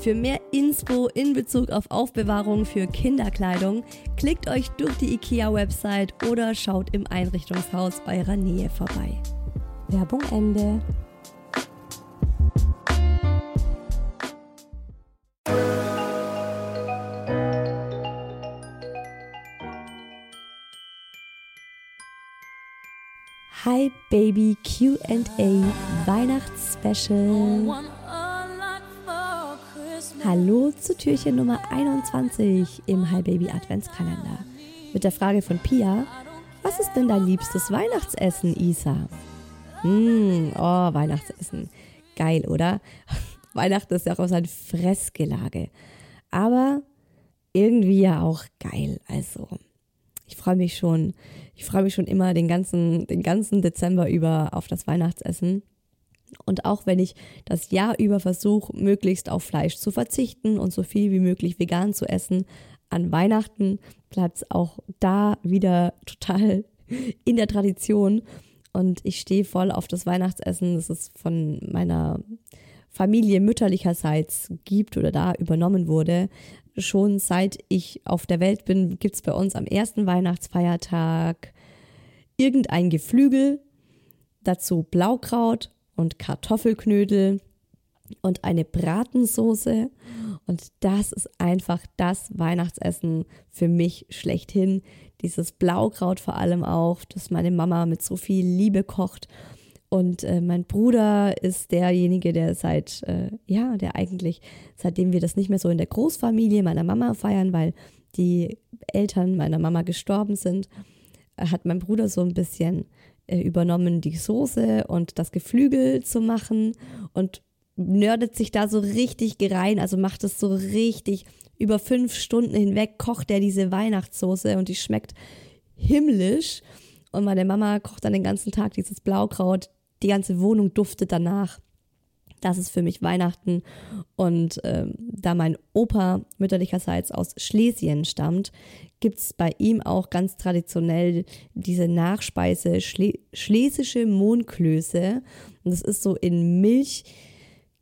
Für mehr Inspo in Bezug auf Aufbewahrung für Kinderkleidung klickt euch durch die IKEA-Website oder schaut im Einrichtungshaus eurer Nähe vorbei. Werbung Ende. Hi Baby QA Weihnachtsspecial. Hallo zu Türchen Nummer 21 im Hi Baby Adventskalender. Mit der Frage von Pia: Was ist denn dein liebstes Weihnachtsessen, Isa? Hm, oh, Weihnachtsessen. Geil, oder? Weihnachten ist ja auch so ein Fressgelage. Aber irgendwie ja auch geil. Also, ich freue mich schon. Ich freue mich schon immer den ganzen, den ganzen Dezember über auf das Weihnachtsessen. Und auch wenn ich das Jahr über versuche, möglichst auf Fleisch zu verzichten und so viel wie möglich vegan zu essen, an Weihnachten bleibt es auch da wieder total in der Tradition. Und ich stehe voll auf das Weihnachtsessen, das es von meiner Familie mütterlicherseits gibt oder da übernommen wurde. Schon seit ich auf der Welt bin, gibt es bei uns am ersten Weihnachtsfeiertag irgendein Geflügel, dazu Blaukraut und Kartoffelknödel und eine Bratensoße. Und das ist einfach das Weihnachtsessen für mich schlechthin. Dieses Blaukraut vor allem auch, das meine Mama mit so viel Liebe kocht. Und äh, mein Bruder ist derjenige, der seit, äh, ja, der eigentlich, seitdem wir das nicht mehr so in der Großfamilie meiner Mama feiern, weil die Eltern meiner Mama gestorben sind, hat mein Bruder so ein bisschen äh, übernommen, die Soße und das Geflügel zu machen und nördet sich da so richtig gerein, also macht es so richtig über fünf Stunden hinweg, kocht er diese Weihnachtssoße und die schmeckt himmlisch. Und meine Mama kocht dann den ganzen Tag dieses Blaukraut, die ganze Wohnung duftet danach. Das ist für mich Weihnachten. Und ähm, da mein Opa mütterlicherseits aus Schlesien stammt, gibt es bei ihm auch ganz traditionell diese Nachspeise Schle schlesische Mohnklöße. Und das ist so in Milch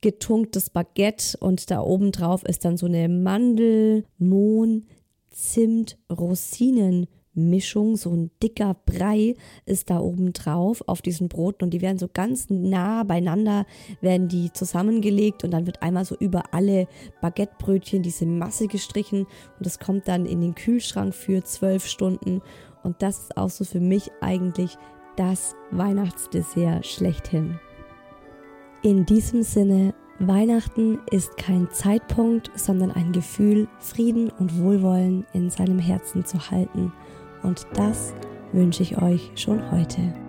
getunktes Baguette und da oben drauf ist dann so eine Mandel, Mohn, Zimt, Rosinen Mischung, so ein dicker Brei ist da oben drauf auf diesen Broten und die werden so ganz nah beieinander, werden die zusammengelegt und dann wird einmal so über alle Baguettebrötchen diese Masse gestrichen und das kommt dann in den Kühlschrank für zwölf Stunden und das ist auch so für mich eigentlich das Weihnachtsdessert schlechthin. In diesem Sinne, Weihnachten ist kein Zeitpunkt, sondern ein Gefühl, Frieden und Wohlwollen in seinem Herzen zu halten – und das wünsche ich euch schon heute.